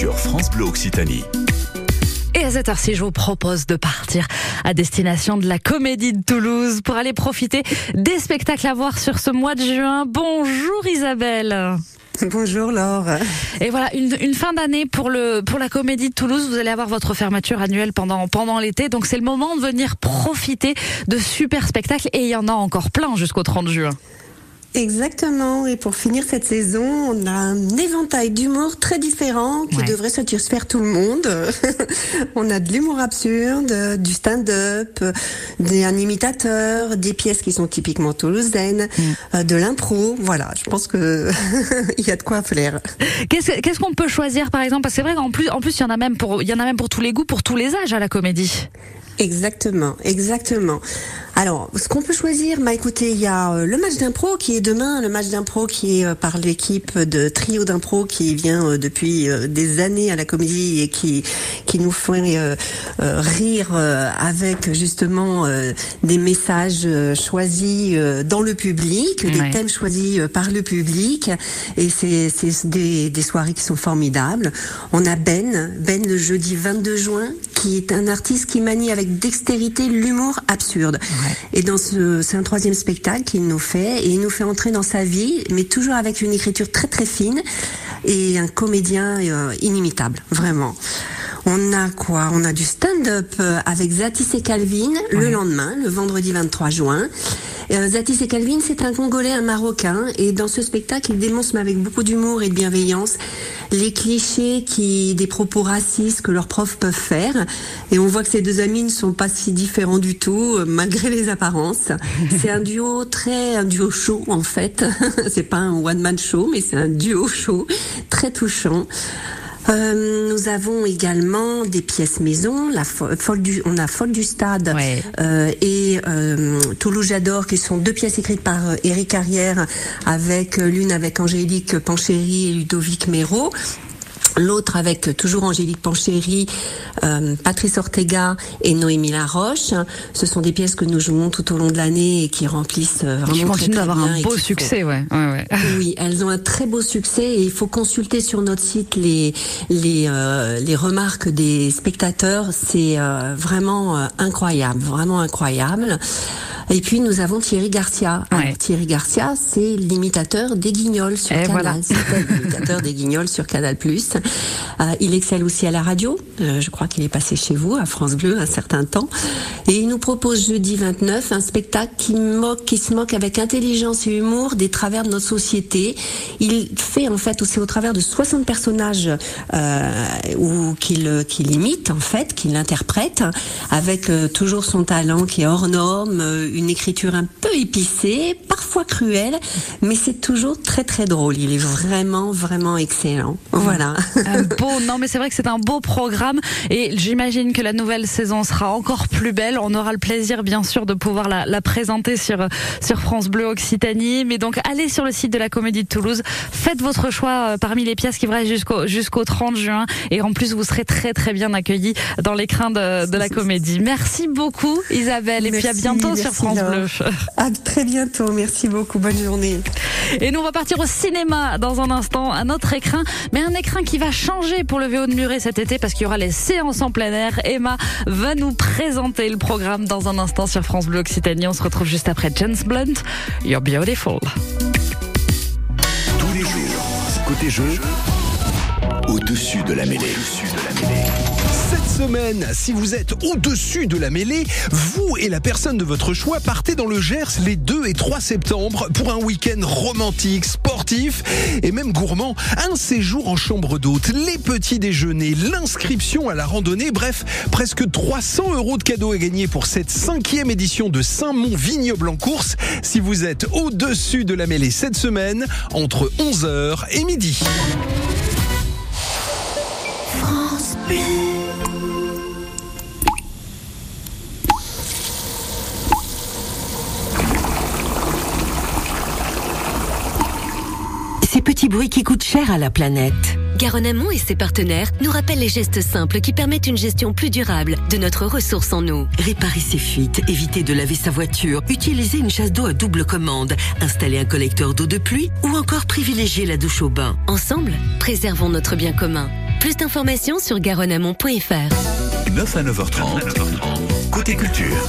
sur France Bleu Occitanie. Et à cette heure-ci, je vous propose de partir à destination de la Comédie de Toulouse pour aller profiter des spectacles à voir sur ce mois de juin. Bonjour Isabelle. Bonjour Laure. Et voilà, une, une fin d'année pour le pour la Comédie de Toulouse. Vous allez avoir votre fermeture annuelle pendant pendant l'été, donc c'est le moment de venir profiter de super spectacles et il y en a encore plein jusqu'au 30 juin. Exactement. Et pour finir cette saison, on a un éventail d'humour très différent qui Ouais. devrait satisfaire tout le monde. on a de l'humour absurde, du stand-up, des un imitateur, des pièces qui sont typiquement toulousaines, euh, de l'impro. Voilà, je pense que il y a de quoi faire. Qu'est-ce qu'est-ce qu'on peut choisir par exemple? Parce que c'est vrai qu'en plus en plus il y en a même pour il y en a même pour tous les goûts, pour tous les âges à la Comédie. Exactement, exactement. Alors, ce qu'on peut choisir, bah écoutez, il y a euh, le match d'impro qui est demain, le match d'impro qui est euh, par l'équipe de trio d'impro qui vient euh, depuis des années à la comédie et qui qui nous fait euh, euh, rire avec justement euh, des messages choisis dans le public, Ouais. des thèmes choisis par le public et c'est c'est des des soirées qui sont formidables. On a Ben, Ben le jeudi 22 juin qui est un artiste qui manie avec dextérité l'humour absurde. Et dans ce, c'est un troisième spectacle qu'il nous fait, et il nous fait entrer dans sa vie, mais toujours avec une écriture très très fine et un comédien euh, inimitable, vraiment. On a quoi? On a du stand-up euh, avec Zatis et Calvin le lendemain, le vendredi 23 juin. Euh, Zatis et Calvin, c'est un Congolais, un Marocain, et dans ce spectacle, il mais avec beaucoup d'humour et de bienveillance, les clichés qui, des propos racistes que leurs profs peuvent faire. Et on voit que ces deux amis ne sont pas si différents du tout, euh, malgré les apparences. C'est un duo très, un duo chaud en fait. c'est pas un one man show, mais c'est un duo chaud, très touchant. Euh, nous avons également des pièces maison, la fo- folle du, on a Folle du Stade Ouais. euh, et euh, Toulouse J'adore, qui sont deux pièces écrites par euh, Éric Carrière, avec euh, l'une avec Angélique Panchéry et Ludovic Méraud. L'autre avec toujours Angélique Panchéry, euh, Patrice Ortega et Noémie Laroche. Ce sont des pièces que nous jouons tout au long de l'année et qui remplissent euh, vraiment Qui très, continue très d'avoir un beau succès, ouais. ouais, ouais. oui, elles ont un très beau succès et il faut consulter sur notre site les les euh, les remarques des spectateurs. C'est euh, vraiment euh, incroyable, vraiment incroyable. Et puis nous avons Thierry Garcia. Ouais. Alors, Thierry Garcia, c'est l'imitateur des Guignols sur Et Canal. voilà. C'était l'imitateur des Guignols sur Canal+. Euh, il excelle aussi à la radio. Euh, je crois qu'il est passé chez vous à France Bleu un certain temps. Et il nous propose jeudi 29 un spectacle qui moque, qui se moque avec intelligence et humour des travers de notre société. Il fait en fait aussi au travers de 60 personnages euh, ou qu'il imite en fait, qu'il interprète avec euh, toujours son talent qui est hors norme, euh, une écriture un peu épicée, parfois cruelle, mais c'est toujours très très drôle. Il est vraiment vraiment excellent. Voilà. Un beau, non mais c'est vrai que c'est un beau programme et j'imagine que la nouvelle saison sera encore plus belle. On aura le plaisir bien sûr de pouvoir la, la présenter sur sur France Bleu Occitanie. Mais donc allez sur le site de la Comédie de Toulouse, faites votre choix euh, parmi les pièces qui vont jusqu'au jusqu'au 30 juin et en plus vous serez très très bien accueillis dans l'écrin de, de la Comédie. Merci beaucoup Isabelle et puis à bientôt sur merci, France Laure. Bleu. À très bientôt. Merci beaucoup. Bonne journée. Et nous, on va partir au cinéma dans un instant, un autre écrin, mais un écrin qui va changer pour le VO de Muret cet été parce qu'il y aura les séances en plein air. Emma va nous présenter le programme dans un instant sur France Bleu Occitanie. On se retrouve juste après James Blunt, You're Beautiful. Tous les jours, côté jeu, au-dessus de la mêlée. Si vous êtes au-dessus de la mêlée, vous et la personne de votre choix partez dans le Gers les 2 et 3 septembre pour un week-end romantique, sportif et même gourmand. Un séjour en chambre d'hôte, les petits déjeuners, l'inscription à la randonnée, bref, presque 300 euros de cadeaux à gagner pour cette cinquième édition de Saint-Mont Vignoble en course. Si vous êtes au-dessus de la mêlée cette semaine, entre 11h et midi. Petits bruits qui coûtent cher à la planète. Garonne Amont et ses partenaires nous rappellent les gestes simples qui permettent une gestion plus durable de notre ressource en eau. Réparer ses fuites, éviter de laver sa voiture, utiliser une chasse d'eau à double commande, installer un collecteur d'eau de pluie ou encore privilégier la douche au bain. Ensemble, préservons notre bien commun. Plus d'informations sur garonneamont.fr. 9 à 9h30, côté culture.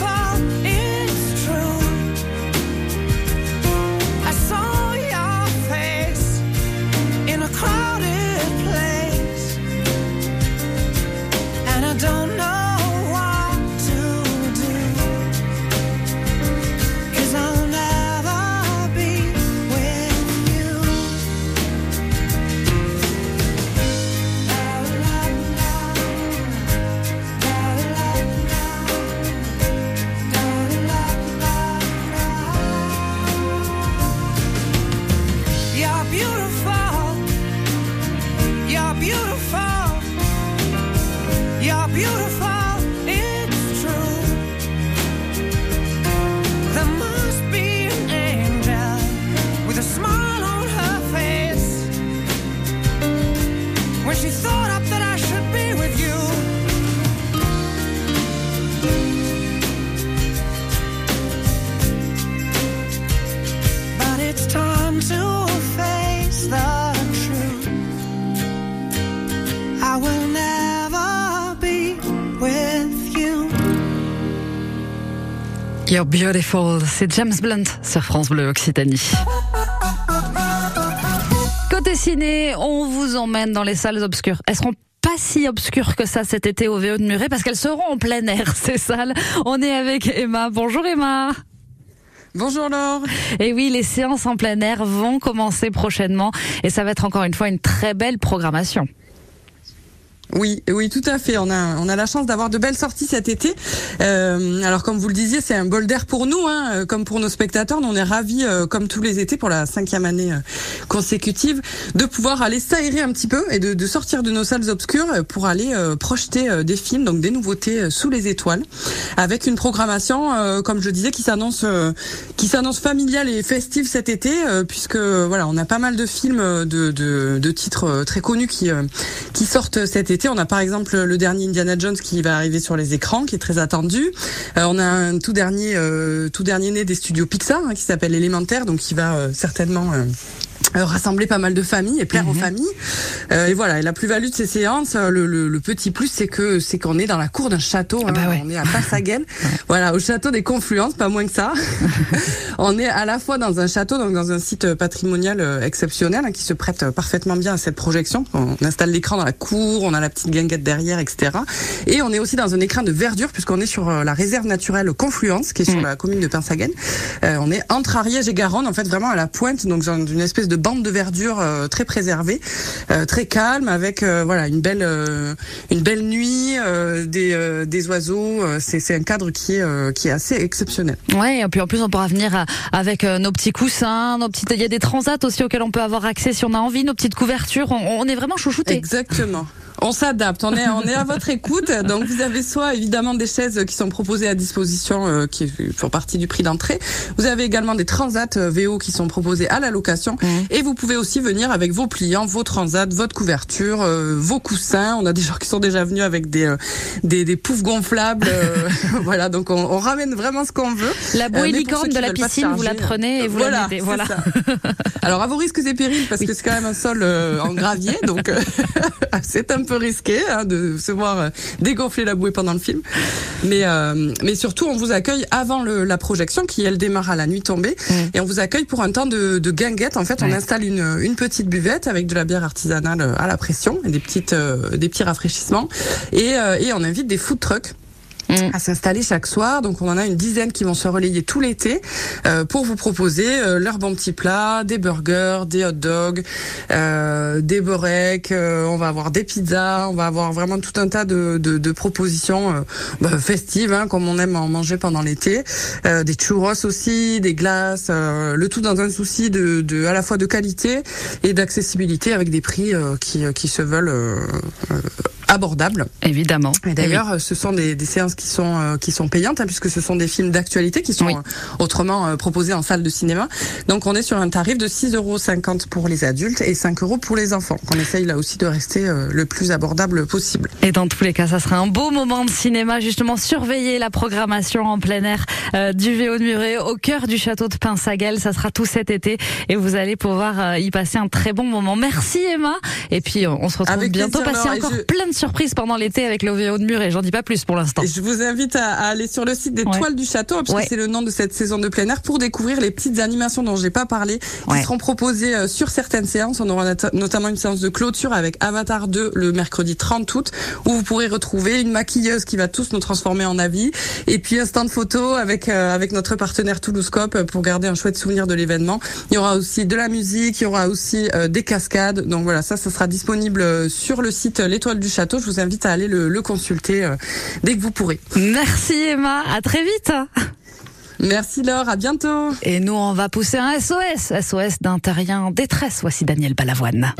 You're You're beautiful, c'est James Blunt sur France Bleu Occitanie. Côté ciné, on vous emmène dans les salles obscures. Elles seront pas si obscures que ça cet été au VO de Muret parce qu'elles seront en plein air, ces salles. On est avec Emma. Bonjour Emma. Bonjour Laure. Et oui, les séances en plein air vont commencer prochainement et ça va être encore une fois une très belle programmation. Oui, oui, tout à fait. On a, on a la chance d'avoir de belles sorties cet été. Euh, alors, comme vous le disiez, c'est un bol d'air pour nous, hein, euh, comme pour nos spectateurs. Nous, on est ravis, euh, comme tous les étés, pour la cinquième année consécutive, de pouvoir aller s'aérer un petit peu et de, sortir de nos salles obscures pour aller projeter des films, donc des nouveautés sous les étoiles, avec une programmation, comme je disais, qui s'annonce, qui s'annonce familiale et festive cet été, puisque voilà, on a pas mal de films de, de, de titres très connus qui, qui sortent cet été. On a par exemple le dernier Indiana Jones qui va arriver sur les écrans, qui est très attendu. Euh, on a un tout dernier, euh, tout dernier né des studios Pixar hein, qui s'appelle Élémentaire, donc qui va euh, certainement rassembler pas mal de familles et plaire aux Mhm. familles. Euh, et voilà, et la plus-value de ces séances, euh, le, le- le petit plus, c'est que c'est qu'on est dans la cour d'un château. Ah bah hein. ouais. On est à Passaguel, voilà, au château des Confluences, pas moins que ça. on est à la fois dans un château, donc dans un site patrimonial euh, exceptionnel hein, qui se prête euh, parfaitement bien à cette projection. On installe l'écran dans la cour, on a la petite guinguette derrière, etc. Et on est aussi dans un écran de verdure puisqu'on est sur euh, la réserve naturelle Confluence, qui est sur Mhm. la commune de Pinsaguel. Euh, on est entre Ariège et Garonne, en fait, vraiment à la pointe, donc dans une espèce de bande de verdure euh, très préservée, euh, très calme, avec euh, voilà une belle une belle nuit, des des oiseaux. c'est c'est un cadre qui est qui est assez exceptionnel. Ouais, et puis en plus on pourra venir avec nos petits coussins, nos petites. Il y a des transats aussi auxquels on peut avoir accès si on a envie, nos petites couvertures. On, on est vraiment chouchoutés. Exactement. On s'adapte, on est, on est à votre écoute. Donc vous avez soit évidemment des chaises qui sont proposées à disposition, euh, qui font partie du prix d'entrée. Vous avez également des transats euh, VO qui sont proposés à la location. Et vous pouvez aussi venir avec vos pliants, vos transats, votre couverture, euh, vos coussins. On a des gens qui sont déjà venus avec des euh, des, des poufs gonflables. euh, voilà, donc on, on ramène vraiment ce qu'on veut. La Euh, bouée pour licorne de la piscine, vous la prenez et vous voilà, la mettez. Voilà. Alors à vos risques et périls parce que c'est quand même un sol euh, en gravier, donc euh, c'est un peu risqué hein, de se voir euh, dégonfler la bouée pendant le film. Mais euh, mais surtout on vous accueille avant le, la projection qui elle démarre à la nuit tombée et on vous accueille pour un temps de, de guinguette. En fait, on Ouais. installe une, une petite buvette avec de la bière artisanale euh, à la pression et des petites euh, des petits rafraîchissements et euh, et on invite des food trucks. À s'installer chaque soir. Donc on en a une dizaine qui vont se relayer tout l'été euh, pour vous proposer euh, leurs bons petits plats, des burgers, des hot dogs, euh, des beureks. euh, on va avoir des pizzas, on va avoir vraiment tout un tas de, de, de propositions bah, festives, hein, comme on aime en manger pendant l'été. Des churros aussi, des glaces, le tout dans un souci de, de à la fois de qualité et d'accessibilité avec des prix qui, qui se veulent abordables. Évidemment. Et d'ailleurs, ce sont des, des séances qui sont euh, qui sont payantes hein, puisque ce sont des films d'actualité qui sont Oui. euh, autrement euh, proposés en salle de cinéma. Donc on est sur un tarif de 6,50 euros pour les adultes et 5 euros pour les enfants. On essaye là aussi de rester euh, le plus abordable possible. Et dans tous les cas, ça sera un beau moment de cinéma, justement, surveiller la programmation en plein air euh, du VO de Muret au cœur du château de Pinsaguel. Ça sera tout cet été et vous allez pouvoir euh, y passer un très bon moment. Merci Emma. Et puis, on se retrouve Avec bientôt. Passer encore je- plein de surprises pendant l'été avec le VO de Muret. J'en dis pas plus pour l'instant. Je vous invite à, à aller sur le site des Ouais. Toiles du Château, puisque Ouais. c'est le nom de cette saison de plein air, pour découvrir les petites animations dont j'ai pas parlé, qui seront proposées euh, sur certaines séances. On aura not- notamment une séance de clôture avec Avatar 2 le mercredi 30 août, où vous pourrez retrouver une maquilleuse qui va tous nous transformer en avis, et puis un stand photo avec euh, avec notre partenaire Toulouscope pour garder un chouette souvenir de l'événement. Il y aura aussi de la musique, il y aura aussi euh, des cascades. Donc voilà, ça, ça sera disponible euh, sur le site euh, L'Étoile du Château. Je vous invite à aller le, le consulter euh, dès que vous pourrez. Merci Emma. À très vite. Merci Laure, à bientôt. Et nous, on va pousser un SOS. SOS d'un terrien en détresse. Voici Daniel Balavoine.